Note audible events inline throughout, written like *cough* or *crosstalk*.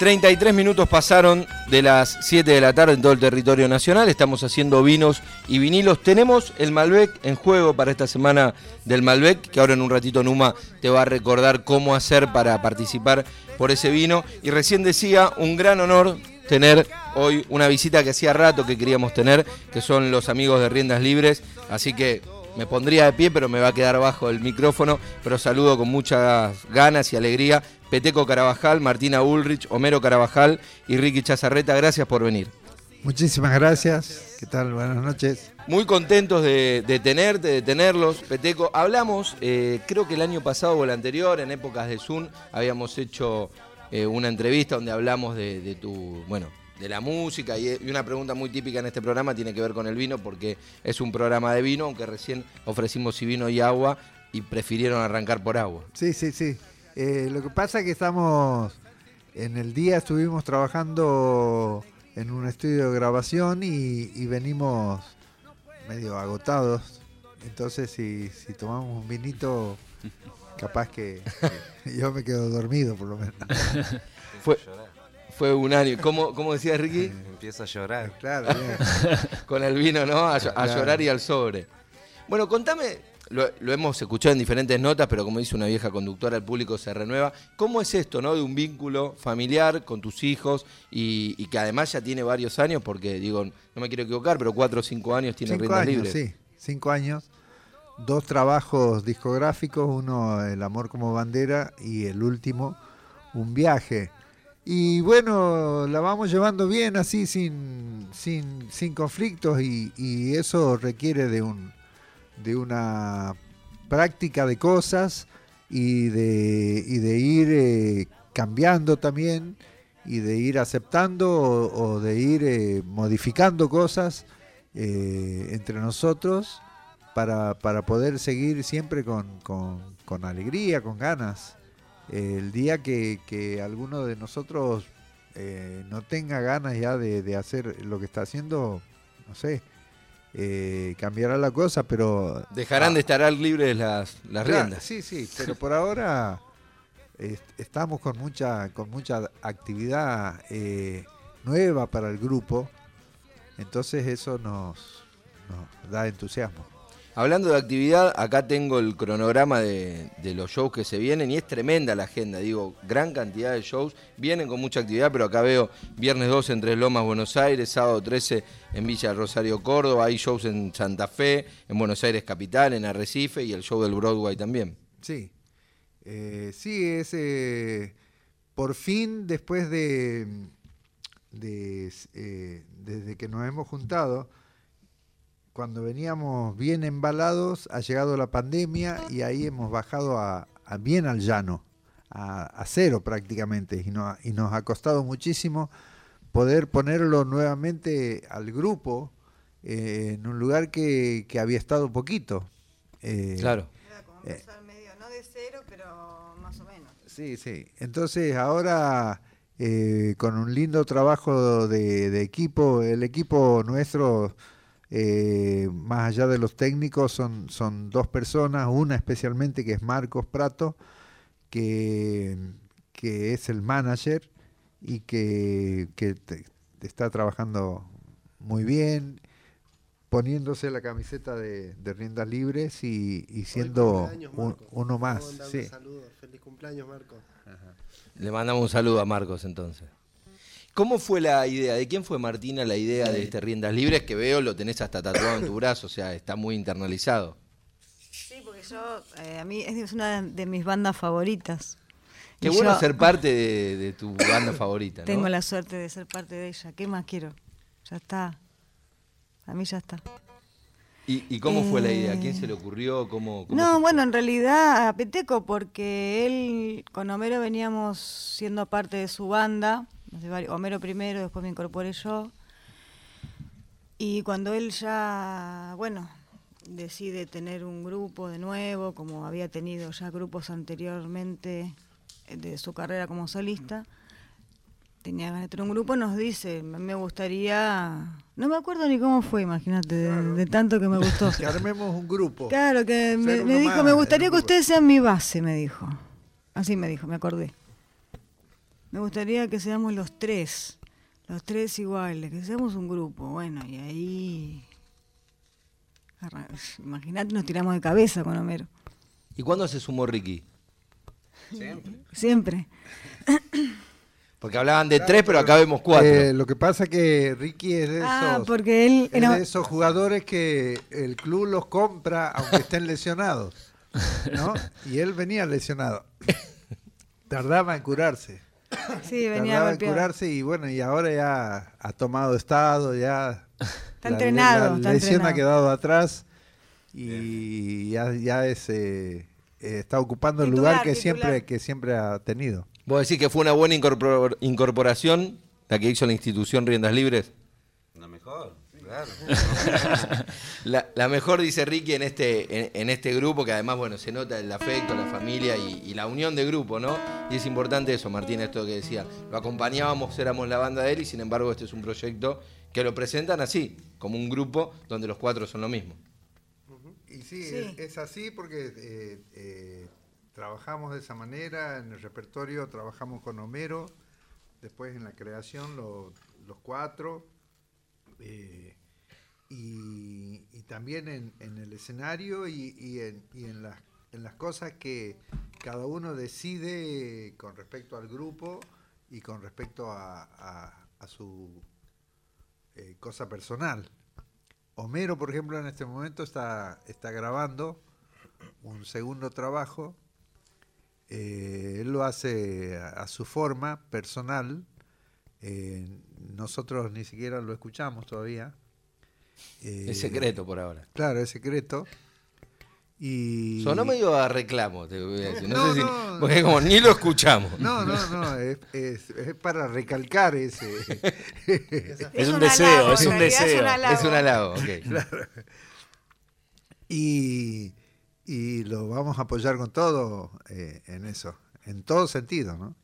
33 minutos pasaron de las 7 de la tarde en todo el territorio nacional. Estamos haciendo vinos y vinilos. Tenemos el Malbec en juego para esta semana del Malbec, que ahora en un ratito Numa te va a recordar cómo hacer para participar por ese vino. Y recién decía, un gran honor tener hoy una visita que hacía rato que queríamos tener, que son los amigos de Riendas Libres. Así que me pondría de pie, pero me va a quedar bajo el micrófono. Pero saludo con muchas ganas y alegría. Peteco Carabajal, Martina Ulrich, Homero Carabajal y Ricky Chazarreta, gracias por venir. Muchísimas gracias. ¿Qué tal? Buenas noches. Muy contentos de, tenerte, de tenerlos. Peteco, hablamos, eh, creo que el año pasado o el anterior, en épocas de Zoom, habíamos hecho eh, una entrevista donde hablamos de, de tu, bueno, de la música y, una pregunta muy típica en este programa tiene que ver con el vino porque es un programa de vino, aunque recién ofrecimos vino y agua y prefirieron arrancar por agua. Sí, sí, sí. Eh, lo que pasa es que estamos, en el día estuvimos trabajando en un estudio de grabación y, venimos medio agotados. Entonces si, si tomamos un vinito, capaz que, que yo me quedo dormido por lo menos. *laughs* Fue, fue un año. ¿Cómo, cómo decía Ricky? Empieza a llorar. Claro, *laughs* Con el vino, ¿no? A, llorar y al sobre. Bueno, contame, lo, hemos escuchado en diferentes notas, pero como dice una vieja conductora, el público se renueva. ¿Cómo es esto, no? De un vínculo familiar con tus hijos y, que además ya tiene varios años, porque digo, no me quiero equivocar, pero cuatro o cinco años tiene cinco años, Sí, cinco años. Dos trabajos discográficos, uno El amor como bandera y el último, Un viaje y bueno, la vamos llevando bien así, sin, sin, sin conflictos, y, eso requiere de, un, de una práctica de cosas y de, y de ir eh, cambiando también y de ir aceptando o, de ir eh, modificando cosas eh, entre nosotros para, para, poder seguir siempre con, con alegría, con ganas. El día que, alguno de nosotros eh, no tenga ganas ya de, hacer lo que está haciendo, no sé, eh, cambiará la cosa, pero... Dejarán de estar libres las, las riendas. Sí, sí, pero por ahora estamos con mucha, con mucha actividad eh, nueva para el grupo, entonces eso nos da entusiasmo. Hablando de actividad, acá tengo el cronograma de, los shows que se vienen y es tremenda la agenda, digo, gran cantidad de shows, vienen con mucha actividad, pero acá veo viernes 12 en Tres Lomas, Buenos Aires, sábado 13 en Villa Rosario, Córdoba, hay shows en Santa Fe, en Buenos Aires Capital, en Arrecife y el show del Broadway también. Sí, eh, sí, es eh, por fin después de, de eh, desde que nos hemos juntado, cuando veníamos bien embalados, ha llegado la pandemia y ahí hemos bajado a, bien al llano, a, cero prácticamente, y, y, nos ha costado muchísimo poder ponerlo nuevamente al grupo eh, en un lugar que, había estado poquito. Eh, claro. Era como eh, medio, no de cero, pero más o menos. Sí, sí. Entonces ahora... con un lindo trabajo de equipo, el equipo nuestro eh, más allá de los técnicos, son, son dos personas, una especialmente que es Marcos Prato, que, que es el manager y que, está trabajando muy bien, poniéndose la camiseta de, riendas libres y, siendo uno más. Sí. Feliz cumpleaños, Marcos. Le mandamos un saludo a Marcos entonces. ¿Cómo fue la idea? ¿De quién fue Martina la idea de este Riendas Libres? Que veo, lo tenés hasta tatuado en tu brazo, o sea, está muy internalizado. Sí, porque yo, eh, a mí es una de mis bandas favoritas. Qué bueno ser parte de, tu banda favorita, ¿no? Tengo la suerte de ser parte de ella. ¿Qué más quiero? Ya está. A mí ya está. ¿Y, cómo fue la idea? ¿A quién se le ocurrió? ¿Cómo, no, bueno, en realidad a Peteco, porque él con Homero veníamos siendo parte de su banda Homero primero, después me incorporé yo. Y cuando él ya, bueno, decide tener un grupo de nuevo, como había tenido ya grupos anteriormente eh, de su carrera como solista, tenía ganas de tener un grupo, nos dice, me gustaría, no me acuerdo ni cómo fue, imagínate, de, tanto que me gustó. *laughs* Que armemos un grupo. Claro, que me, dijo, me gustaría que ustedes sean mi base, me dijo. Así me dijo, me acordé. Me gustaría que seamos los tres, los tres iguales, que seamos un grupo. Bueno, y ahí. Imagínate, nos tiramos de cabeza con Homero. ¿Y cuándo se sumó Ricky? Siempre. Porque hablaban de tres, pero acá vemos cuatro. Eh, lo que pasa que Ricky es de esos, Ah, porque él es era- de esos jugadores que el club los compra aunque estén lesionados, ¿no? Y él venía lesionado. Tardaba en curarse. *coughs* Sí, venía golpeado. curarse y bueno, y ahora ya ha tomado estado, ya Está entrenado, La está lesión entrenado. ha quedado atrás y ya, ya es, eh, eh, está ocupando el Titular, lugar que titular. siempre, que siempre ha tenido. ¿Vos decís que fue una buena incorpor- incorporación la que hizo la institución Riendas Libres? La mejor, claro. *laughs* La, la mejor, dice Ricky, en este, en, en este grupo, que además, bueno, se nota el afecto, la familia y, y la unión de grupo, ¿no? Y es importante eso, Martín, esto que decía. Lo acompañábamos, éramos la banda de él y sin embargo este es un proyecto que lo presentan así, como un grupo donde los cuatro son lo mismo. Y sí, Sí. Es, es así porque eh, eh, trabajamos de esa manera, en el repertorio trabajamos con Homero, después en la creación lo- los cuatro, eh, y, y también en, en el escenario y, y en, y en las, en las cosas que cada uno decide con respecto al grupo y con respecto a, su eh, cosa personal. Homero, por ejemplo, en este momento está, está grabando un segundo trabajo. Eh, él lo hace a, a su forma personal. Eh, nosotros ni siquiera lo escuchamos todavía. Eh, Es secreto por ahora. Claro, es secreto. Y... Sonó medio a reclamo, te voy a decir. No, No, sé si. no. Porque como ni lo escuchamos. No, no, no, es, es- es para recalcar ese... *laughs* Es un deseo, es un deseo. halago. Es un halago, ok. *laughs* y, y lo vamos a apoyar con todo eh, en eso, en todo sentido, ¿no?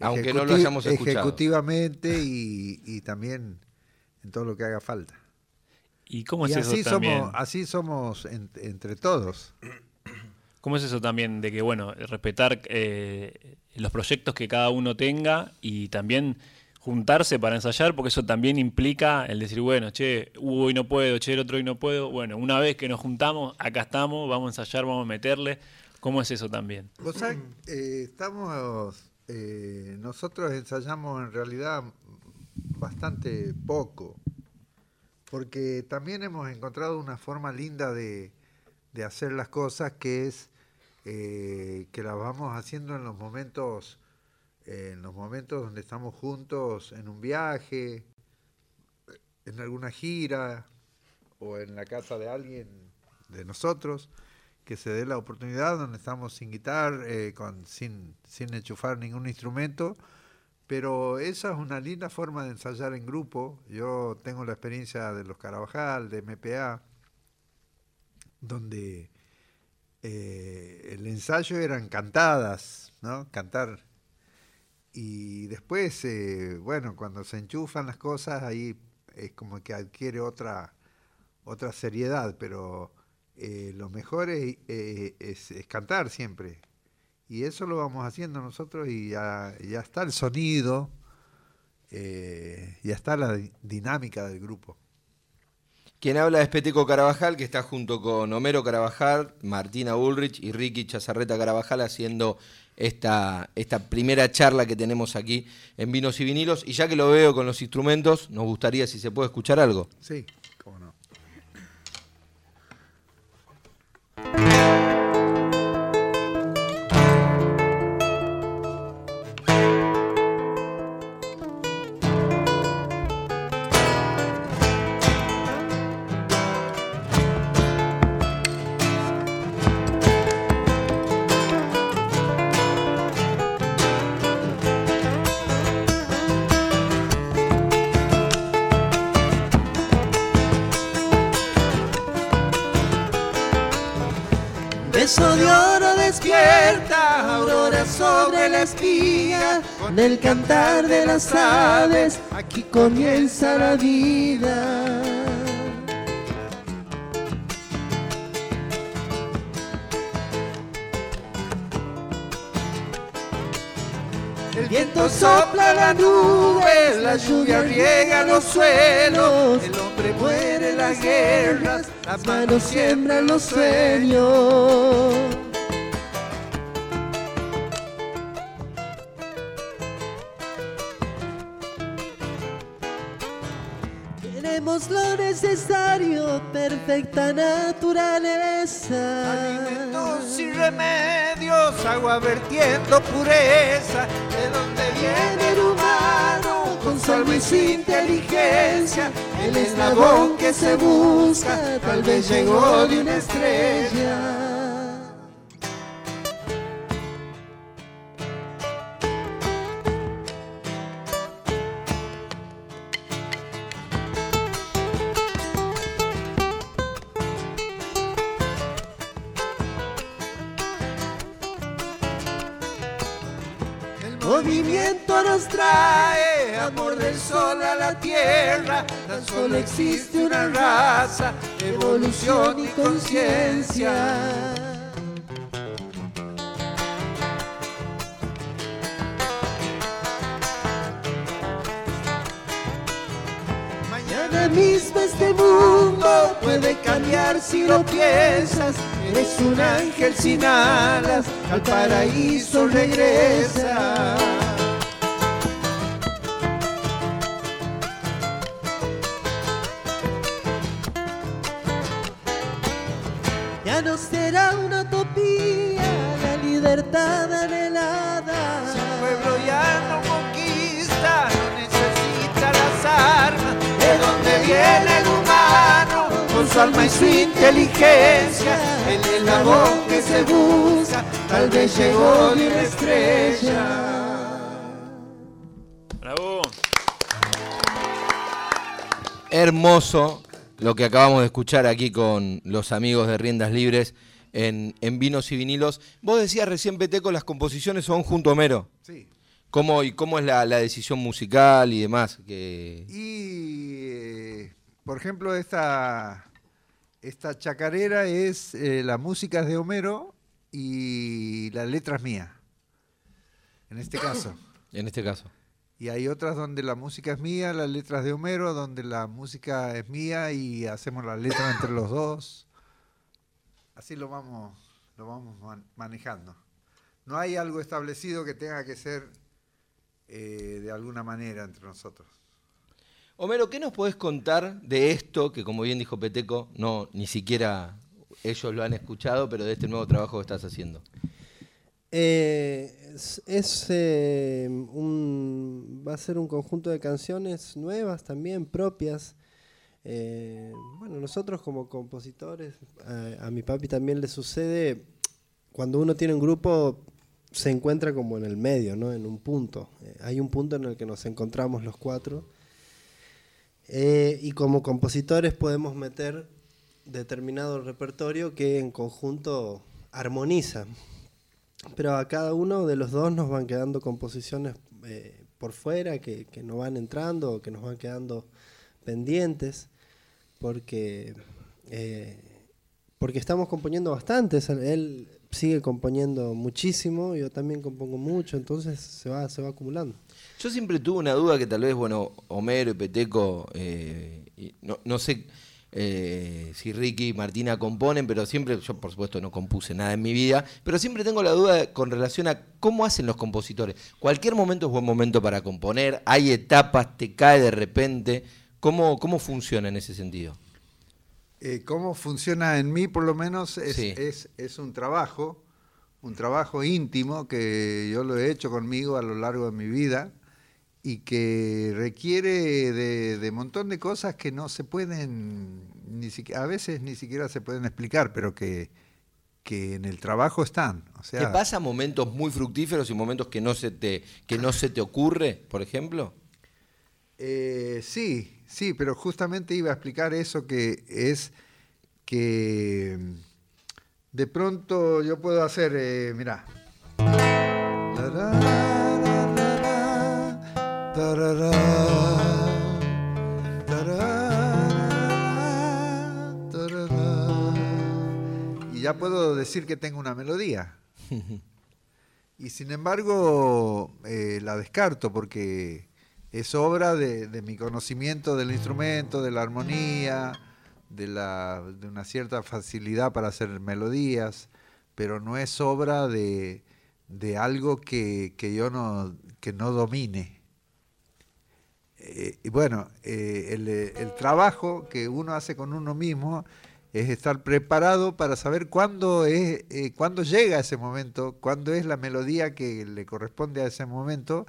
Aunque no lo hayamos escuchado. Ejecutivamente y, y también en todo lo que haga falta. ¿Y cómo es y eso así también? somos, así somos en- entre todos. *clears throat* ¿Cómo es eso también de que, bueno, respetar eh, los proyectos que cada uno tenga y también juntarse para ensayar? Porque eso también implica el decir, bueno, che, hoy no puedo, che, el otro hoy no puedo. Bueno, una vez que nos juntamos, acá estamos, vamos a ensayar, vamos a meterle. ¿Cómo es eso también? Vos sabés, eh, estamos, eh, nosotros ensayamos en realidad bastante poco, porque también hemos encontrado una forma linda de, de hacer las cosas que es eh, que las vamos haciendo en los momentos, en los momentos donde estamos juntos en un viaje, en alguna gira o en la casa de alguien de nosotros que se dé la oportunidad donde estamos sin guitar, eh, con, sin, sin enchufar ningún instrumento, pero esa es una linda forma de ensayar en grupo. Yo tengo la experiencia de los Carabajal, de MPA, donde eh, el ensayo eran cantadas, ¿no? Cantar. Y después, eh, bueno, cuando se enchufan las cosas, ahí es como que adquiere otra, otra seriedad, pero eh, lo mejor es, es cantar siempre. Y eso lo vamos haciendo nosotros y ya, ya está el sonido, eh, ya está la di- dinámica del grupo. Quien habla es Peteco Carabajal, que está junto con Homero Carabajal, Martina Ulrich y Ricky Chazarreta Carabajal haciendo esta, esta primera charla que tenemos aquí en Vinos y Vinilos. Y ya que lo veo con los instrumentos, nos gustaría si se puede escuchar algo. Sí, despierta, aurora sobre la espiga, del cantar de las aves, aquí comienza la vida. El viento sopla la nube, la lluvia riega los suelos, el hombre muere en las guerras, las manos siembran los sueños. Necesario, perfecta naturaleza. Alimentos y remedios, agua vertiendo pureza, de donde viene el humano, con su alma y su inteligencia, el eslabón que se busca, tal vez llegó de una estrella. Solo existe una raza, evolución y conciencia. Mañana mismo este mundo puede cambiar si lo piensas. Eres un ángel sin alas, al paraíso regresa. Ya no será una utopía la libertad anhelada. Si el pueblo ya no conquista, no necesita las armas. De donde viene el humano, con su alma y su inteligencia, el eslabón que se busca, tal vez llegó de una estrella. Bravo. Hermoso lo que acabamos de escuchar aquí con los amigos de Riendas Libres en, en Vinos y Vinilos. Vos decías recién, Peteco, las composiciones son junto a Homero. Sí. ¿Cómo, ¿Y cómo es la, la decisión musical y demás? Que... Y, eh, por ejemplo, esta, esta chacarera es, eh, la música es de Homero y la letra es mía, en este caso. En este caso. Y hay otras donde la música es mía, las letras de Homero, donde la música es mía y hacemos la letra entre los dos. Así lo vamos, lo vamos man- manejando. No hay algo establecido que tenga que ser eh, de alguna manera entre nosotros. Homero, ¿qué nos podés contar de esto que, como bien dijo Peteco, no ni siquiera ellos lo han escuchado, pero de este nuevo trabajo que estás haciendo? Eh, es eh, un, va a ser un conjunto de canciones nuevas también, propias. Eh, bueno, nosotros como compositores, a, a mi papi también le sucede, cuando uno tiene un grupo, se encuentra como en el medio, ¿no? en un punto. Hay un punto en el que nos encontramos los cuatro. Y como compositores podemos meter determinado repertorio que en conjunto armoniza. Pero a cada uno de los dos nos van quedando composiciones eh, por fuera que, que no van entrando o que nos van quedando pendientes porque, eh, porque estamos componiendo bastante. Él sigue componiendo muchísimo, yo también compongo mucho, entonces se va, se va acumulando. Yo siempre tuve una duda que tal vez, bueno, Homero y Peteco, eh, no, no sé eh, si Ricky y Martina componen, pero siempre, yo por supuesto no compuse nada en mi vida, pero siempre tengo la duda con relación a cómo hacen los compositores. Cualquier momento es buen momento para componer, hay etapas, te cae de repente. ¿Cómo, cómo funciona en ese sentido? Eh, ¿Cómo funciona en mí, por lo menos? Es, Sí. es, es un trabajo, un trabajo íntimo que yo lo he hecho conmigo a lo largo de mi vida y que requiere de, de montón de cosas que no se pueden, ni siquiera, a veces ni siquiera se pueden explicar, pero que, que en el trabajo están. O ¿Te sea, pasa momentos muy fructíferos y momentos que no se te, que no se te ocurre, por ejemplo? Eh, sí, sí, pero justamente iba a explicar eso que es que mm, de pronto yo puedo hacer, eh, mirá. Y ya puedo decir que tengo una melodía. *laughs* Y sin embargo, eh, la descarto porque es obra de, de mi conocimiento del instrumento, de la armonía, de, la, de una cierta facilidad para hacer melodías, pero no es obra de, de algo que, que yo no, que no domine. Eh, y bueno, eh, el, el trabajo que uno hace con uno mismo es estar preparado para saber cuándo es eh, cuándo llega ese momento, cuándo es la melodía que le corresponde a ese momento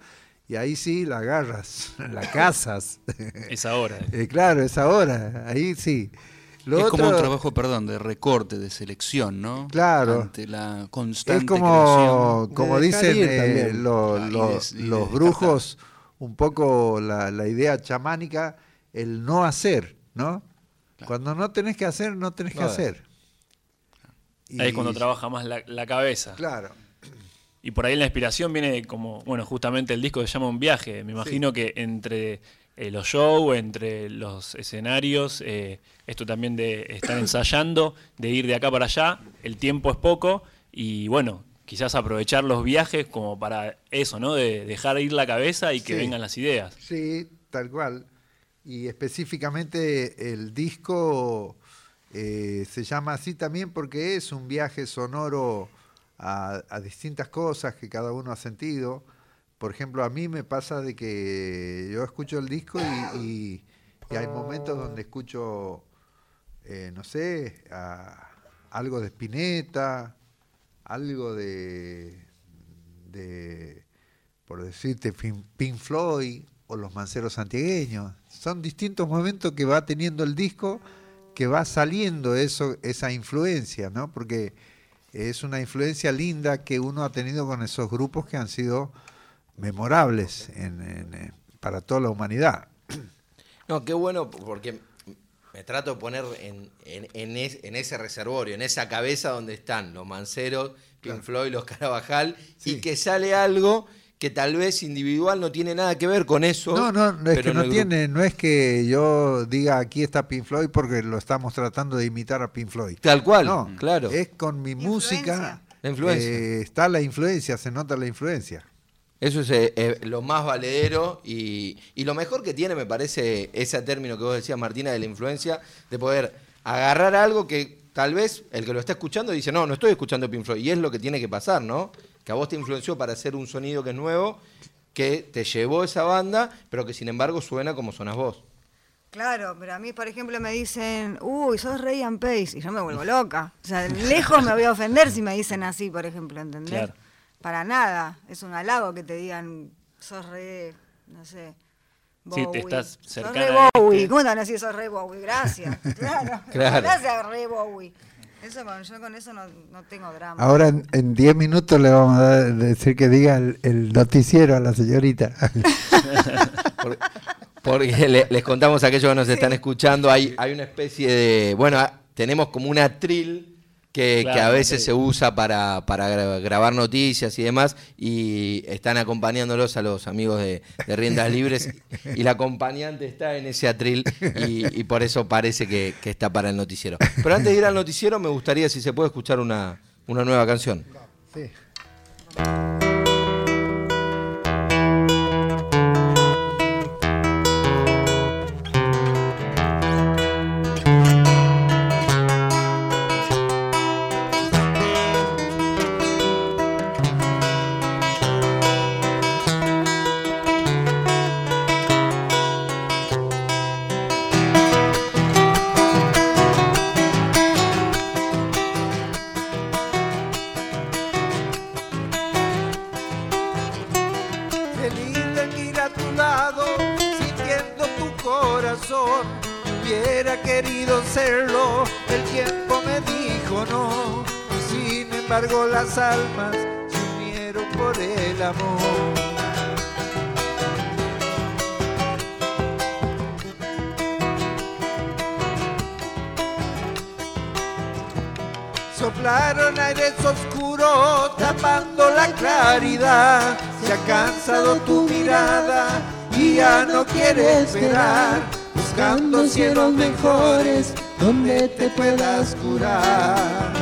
y ahí sí la agarras, *laughs* la cazas. *laughs* Es ahora. Eh, claro, es ahora, ahí sí. Lo es como un trabajo, perdón, de recorte, de selección, ¿no? Claro. Ante la constante Es como, creación. como De dicen eh, lo- Ah, lo- los descartar. Un poco la, la idea chamánica, el no hacer, ¿no? Claro. Cuando no tenés que hacer, no tenés que hacer. Ahí es cuando trabaja más la, la cabeza. Claro. Y por ahí la inspiración viene como, bueno, justamente el disco se llama Un viaje. Me imagino que entre eh, los shows, entre los escenarios, eh, esto también de estar ensayando, de ir de acá para allá, el tiempo es poco y bueno, quizás aprovechar los viajes como para eso, ¿no? De dejar ir la cabeza y que Sí. vengan las ideas. Sí, tal cual. Y específicamente el disco eh, se llama así también porque es un viaje sonoro a, a distintas cosas que cada uno ha sentido. Por ejemplo, a mí me pasa de que yo escucho el disco y, y- y hay momentos donde escucho, eh, no sé, a- algo de Spinetta, algo de, de por decirte, Pin- Pink Floyd o los Manceros Santiagueños. Son distintos momentos que va teniendo el disco, que va saliendo eso, esa influencia, ¿no? Porque es una influencia linda que uno ha tenido con esos grupos que han sido memorables en, eh, para toda la humanidad. No, qué bueno, porque me trato de poner en, en- en es- en ese reservorio, en esa cabeza donde están los Manceros, Pink Floyd, los Carabajal, y que sale algo que tal vez individual no tiene nada que ver con eso. No, no, no es que no grupo- tiene, no es que yo diga aquí está Pink Floyd porque lo estamos tratando de imitar a Pink Floyd. Tal cual, No, claro. Es con mi música. La influencia. eh, está la influencia, se nota la influencia. Eso es eh, eh, lo más valedero y, y lo mejor que tiene, me parece, ese término que vos decías, Martina, de la influencia, de poder agarrar algo que tal vez el que lo está escuchando dice, no, no estoy escuchando Pink Floyd. Y es lo que tiene que pasar, ¿no? Que a vos te influenció para hacer un sonido que es nuevo, que te llevó esa banda, pero que sin embargo suena como sonas vos. Claro, pero a mí, por ejemplo, me dicen, uy, sos Ray and Pace, y yo me vuelvo loca. O sea, lejos me voy a ofender si me dicen así, por ejemplo, ¿entendés? Claro. Para nada. Es un halago que te digan, sos re, no sé. Sí, te Bowie. Sos re a Bowie. este. ¿Cómo te van a decir sos re Bowie? Gracias. *laughs* Claro. Claro. Gracias, re Bowie. Eso con, yo con eso no, no tengo drama. Ahora en- en 10 minutos le vamos a dar- decir que diga el, el noticiero a la señorita. *laughs* Por- Porque le- les contamos a aquellos que nos están escuchando, hay, hay una especie de, bueno, tenemos como una trill que, Claro, que a veces se usa para, para gra- grabar noticias y demás, y están acompañándolos a los amigos de, de Riendas *laughs* Libres, y la acompañante está en ese atril, y, y por eso parece que, que está para el noticiero. Pero antes de ir al noticiero, me gustaría si se puede escuchar una, una nueva canción. Sí. no quiere esperar, buscando cielos mejores donde te puedas curar.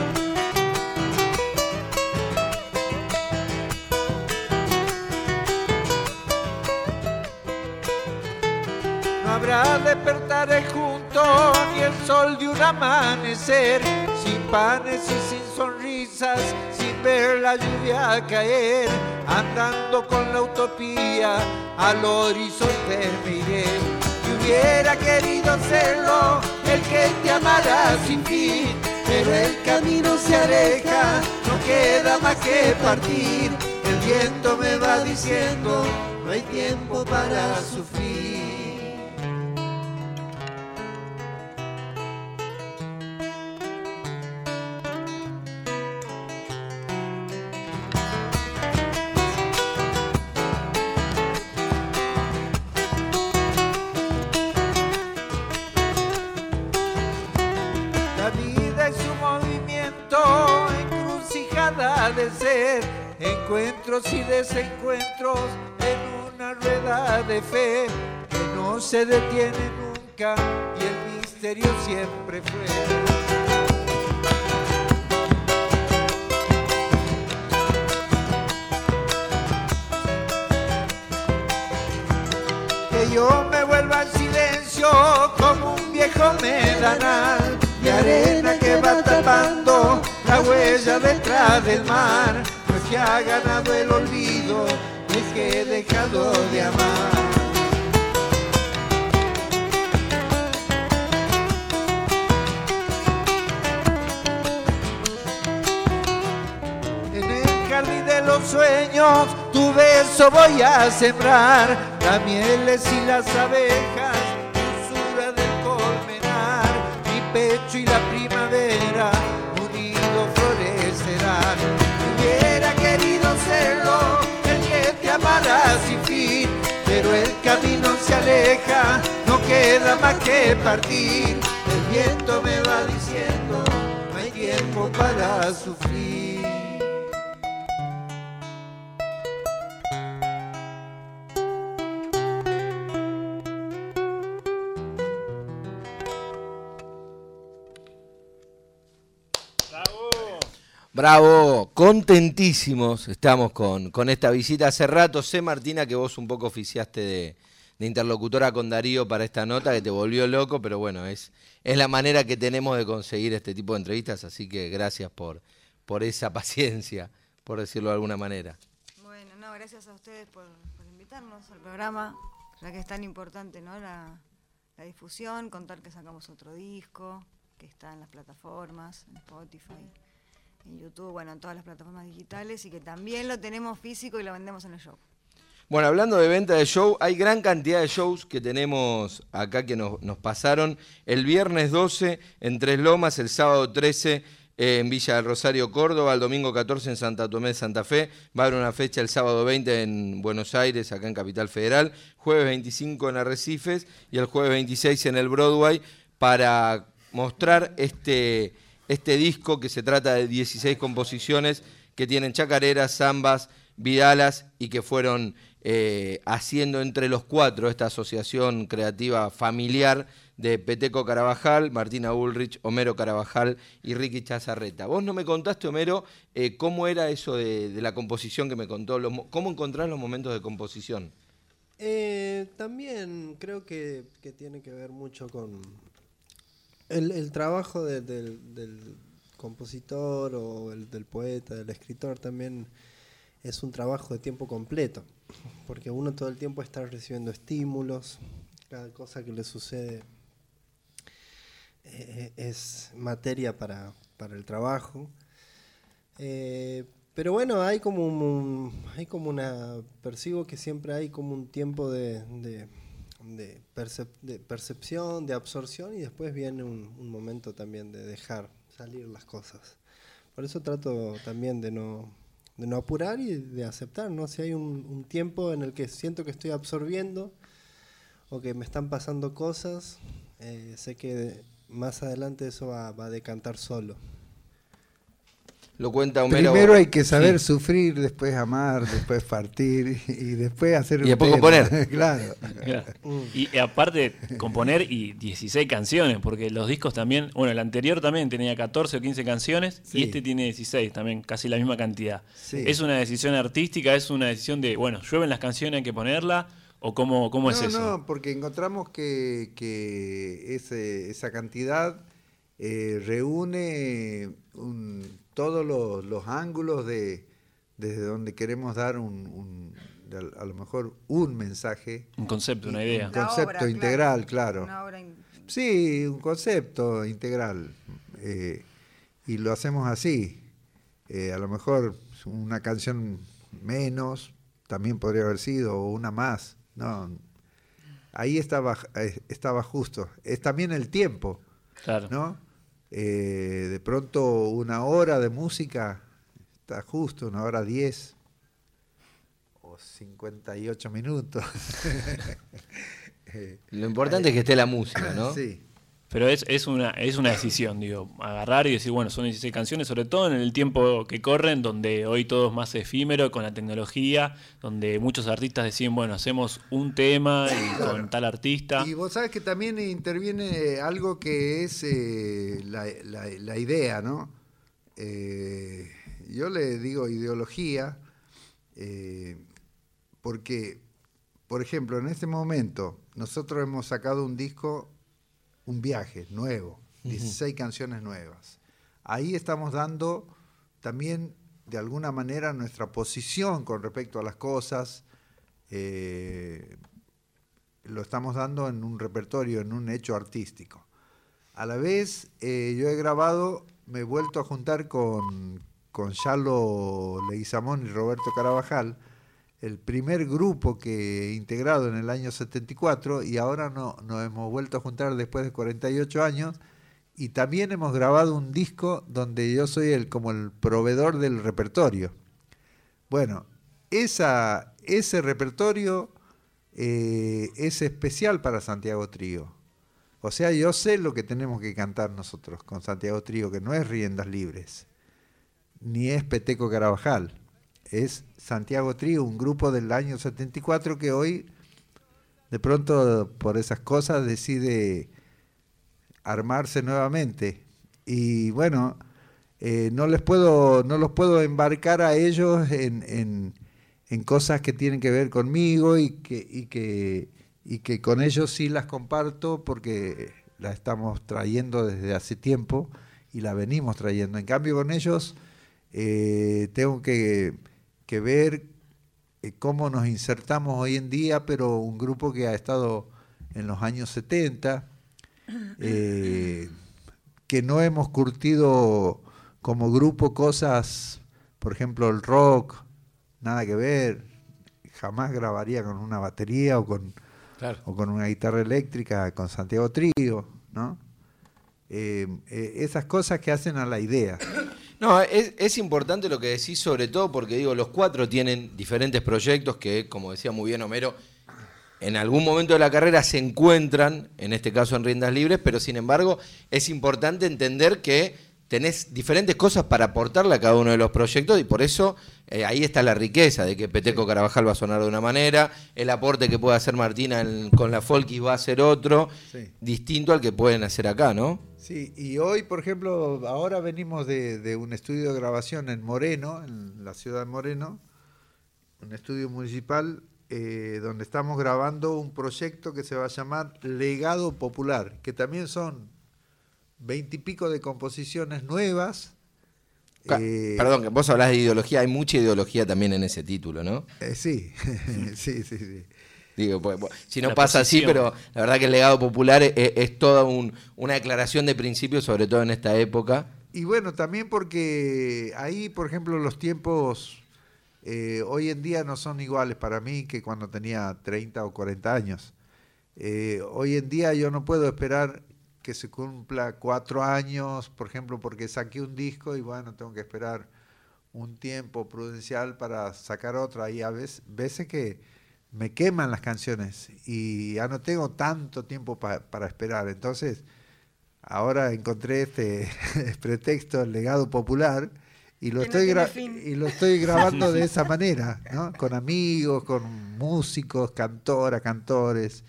No habrá despertaré junto ni el sol de un amanecer, sin panes y sin sonrisas, sin ver la lluvia caer, andando con la utopía al horizonte me iré. Y hubiera querido serlo el que te amará sin fin, pero el camino se aleja, no queda más que partir. El viento me va diciendo, no hay tiempo para sufrir. Encuentros y desencuentros en una rueda de fe que no se detiene nunca y el misterio siempre fue. que yo me vuelva en silencio como un viejo medanal de arena que va tapando la huella detrás del mar. Que ha ganado el olvido, es que he dejado de amar. En el jardín de los sueños tu beso voy a sembrar, las mieles y las abejas, dulzura del colmenar, mi pecho y la primavera serlo, el que te amará sin fin, pero el camino se aleja, no queda más que partir. El viento me va diciendo, no hay tiempo para sufrir. Bravo, contentísimos estamos con, con esta visita. Hace rato sé, Martina, que vos un poco oficiaste de, interlocutora con Darío para esta nota, que te volvió loco, pero bueno, es, es la manera que tenemos de conseguir este tipo de entrevistas, así que gracias por, por esa *laughs* paciencia, por decirlo de alguna manera. Bueno, no, gracias a ustedes por, por invitarnos al programa, ya que es tan importante, ¿no? La, la difusión, contar que sacamos otro disco, que está en las plataformas, en Spotify, en YouTube, bueno, en todas las plataformas digitales y que también lo tenemos físico y lo vendemos en el show. Bueno, hablando de venta de show, hay gran cantidad de shows que tenemos acá que nos, nos pasaron. El viernes 12 en Tres Lomas, el sábado 13 eh, en Villa del Rosario, Córdoba, el domingo 14 en Santa Tomé de Santa Fe. Va a haber una fecha el sábado 20 en Buenos Aires, acá en Capital Federal. Jueves 25 en Arrecifes y el jueves 26 en el Broadway para mostrar este, este disco que se trata de 16 composiciones que tienen chacareras, zambas, vidalas y que fueron eh, haciendo entre los cuatro esta asociación creativa familiar de Peteco Carabajal, Martina Ulrich, Homero Carabajal y Ricky Chazarreta. Vos no me contaste, Homero, eh, cómo era eso de, la composición que me contó, cómo encontrar los momentos de composición. Eh, también creo que tiene que ver mucho con el, trabajo de- del, compositor o el del poeta, del escritor también es un trabajo de tiempo completo, porque uno todo el tiempo está recibiendo estímulos, cada cosa que le sucede eh, es materia para, para el trabajo. Eh, pero bueno, hay como un, hay como una percibo que siempre hay como un tiempo de, de percep- de percepción, de absorción y después viene un, momento también de dejar salir las cosas. Por eso trato también de no, apurar y de aceptar, ¿no? Si hay un, un tiempo en el que siento que estoy absorbiendo o que me están pasando cosas, eh, sé que más adelante eso va, va a decantar solo. Lo cuenta Homero. Primero hay que saber Sí. sufrir, después amar, después partir y después hacer Y después componer. *laughs* claro. Claro. Y aparte, componer y 16 canciones, porque los discos también, bueno, el anterior también tenía 14 o 15 canciones Sí. y este tiene 16 también, casi la misma cantidad. Sí. Es una decisión artística, es una decisión de, bueno, llueven las canciones, hay que ponerla, ¿O cómo, cómo es no, eso? No, porque encontramos que, que ese- esa cantidad eh, reúne un- todos los, los ángulos de desde donde queremos dar un, un- de a, a lo mejor un mensaje. Un concepto, una idea. Un concepto integral, claro. Una obra in- Sí, un concepto integral. eh, y lo hacemos así. Eh, a lo mejor una canción menos también podría haber sido, o una más. No, ahí estaba, eh, estaba justo. Es también el tiempo, Claro. ¿no? Eh, de pronto una hora de música está justo, una hora diez o 58 minutos. Eh, *laughs* Lo importante es que esté la música, ¿no? Sí. Pero es, es, una, es una decisión, digo, agarrar y decir, bueno, son 16 canciones, sobre todo en el tiempo que corren, donde hoy todo es más efímero con la tecnología, donde muchos artistas deciden, bueno, hacemos un tema y con tal artista. Y vos sabes que también interviene algo que es eh, la, la- la idea, ¿no? Eh, yo le digo ideología eh, porque, por ejemplo, en este momento nosotros hemos sacado un disco, un viaje nuevo, 16 canciones nuevas. Ahí estamos dando también, de alguna manera, nuestra posición con respecto a las cosas. eh, lo estamos dando en un repertorio, en un hecho artístico. A la vez, eh, yo he grabado, me he vuelto a juntar con, con Yalo Leguizamón y Roberto Carabajal, el primer grupo que he integrado en el año 74 y ahora no, nos hemos vuelto a juntar después de 48 años y también hemos grabado un disco donde yo soy el como el proveedor del repertorio. Bueno, ese repertorio eh, es especial para Santiago Trío. O sea, yo sé lo que tenemos que cantar nosotros con Santiago Trío, que no es Riendas Libres, ni es Peteco Carabajal, es Santiago Trío, un grupo del año 74 que hoy, de pronto, por esas cosas, decide armarse nuevamente. Y bueno, eh, no les puedo, no los puedo embarcar a ellos en, en- cosas que tienen que ver conmigo y que, y que, y que con ellos sí las comparto porque las estamos trayendo desde hace tiempo y la venimos trayendo. En cambio con ellos eh, tengo que, que ver eh, cómo nos insertamos hoy en día, pero un grupo que ha estado en los años 70, *coughs* eh, que no hemos curtido como grupo cosas, por ejemplo, el rock, nada que ver, jamás grabaría con una batería o con, Claro. o con una guitarra eléctrica, con Santiago Trío, ¿no? Eh, eh, esas cosas que hacen a la idea. No, es, importante lo que decís, sobre todo porque digo, los cuatro tienen diferentes proyectos que, como decía muy bien Homero, en algún momento de la carrera se encuentran, en este caso en riendas libres, pero sin embargo es importante entender que tenés diferentes cosas para aportarle a cada uno de los proyectos y por eso eh, ahí está la riqueza de que Peteco Carabajal va a sonar de una manera, el aporte que puede hacer Martina en- con la Folkis va a ser otro, Sí. distinto al que pueden hacer acá, ¿no? Sí, y hoy, por ejemplo, ahora venimos de, de un estudio de grabación en Moreno, en la ciudad de Moreno, un estudio municipal eh, donde estamos grabando un proyecto que se va a llamar Legado Popular, que también son veintipico de composiciones nuevas. Ca- eh, Perdón, que vos hablás de ideología, hay mucha ideología también en ese título, ¿no? eh, sí, *laughs* sí, sí, sí. Digo, pues, pues, si no La pasa así, pero la verdad que el legado popular es, es toda un- una declaración de principios, sobre todo en esta época. Y bueno, también porque ahí, por ejemplo, los tiempos eh, hoy en día no son iguales para mí que cuando tenía 30 o 40 años. Eh, hoy en día yo no puedo esperar que se cumpla cuatro años, por ejemplo, porque saqué un disco y bueno, tengo que esperar un tiempo prudencial para sacar otro. Hay a veces, veces que me queman las canciones y ya no tengo tanto tiempo pa- para esperar. Entonces, ahora encontré este *laughs* pretexto, el legado popular, y lo, estoy gra- y lo estoy grabando *laughs* de esa manera, ¿no? con amigos, con músicos, cantoras, cantores,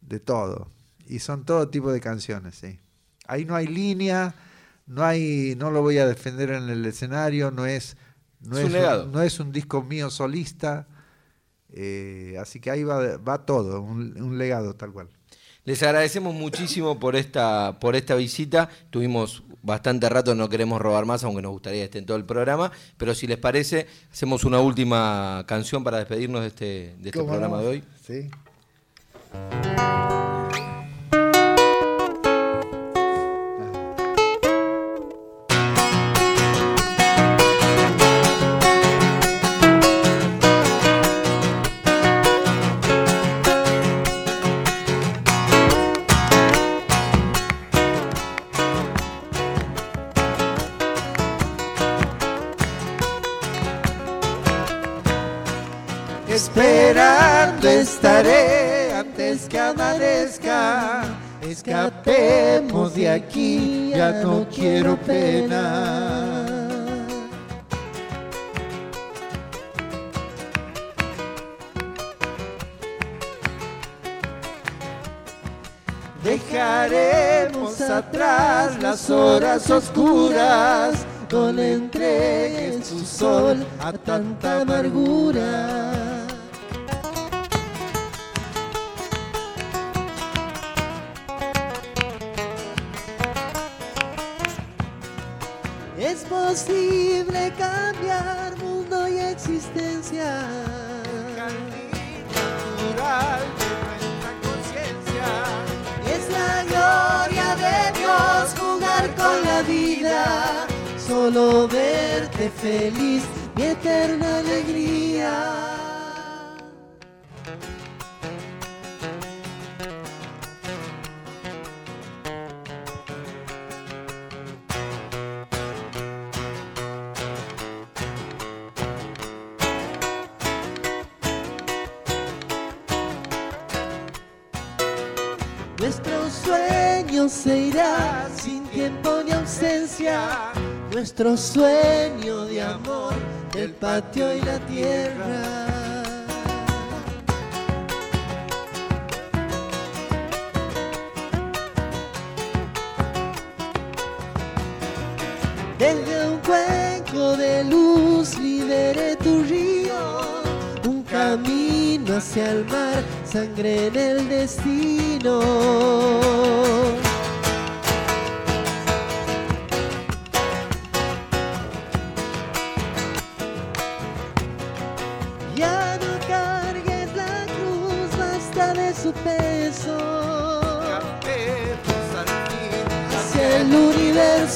de todo. Y son todo tipo de canciones, sí. Ahí no hay línea, no hay, no lo voy a defender en el escenario, no es, no Es un no es un disco mío solista, Eh, así que ahí va, va todo, un, un legado tal cual. Les agradecemos muchísimo por esta, por esta visita. Tuvimos bastante rato, no queremos robar más, aunque nos gustaría que esté en todo el programa. Pero si les parece, hacemos una última canción para despedirnos de este, de este ¿Cómo programa no? de hoy. Sí. Escapemos de aquí, ya no quiero pena. Dejaremos atrás las horas oscuras, no le entregues tu sol a tanta amargura. Solo verte feliz, mi eterna alegría. Nuestro sueño de amor del patio y la tierra. Desde un cuenco de luz liberé tu río, un camino hacia el mar, sangre en el destino.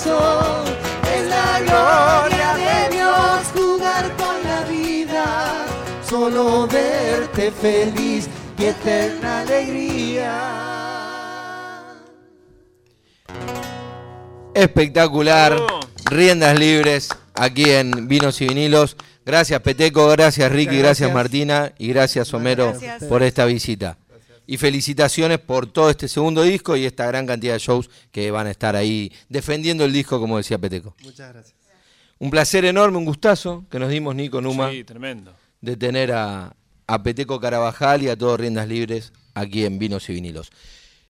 Es la gloria de Dios jugar con la vida. Solo verte feliz y eterna alegría. Espectacular. Riendas libres aquí en Vinos y Vinilos. Gracias Peteco, gracias Ricky, gracias, Gracias. Martina y gracias Homero Gracias. por esta visita. Y felicitaciones por todo este segundo disco y esta gran cantidad de shows que van a estar ahí defendiendo el disco, como decía Peteco. Muchas gracias. Un placer enorme, un gustazo que nos dimos Nico Numa Sí, tremendo. de tener a, a Peteco Carabajal y a todos Riendas Libres aquí en Vinos y Vinilos.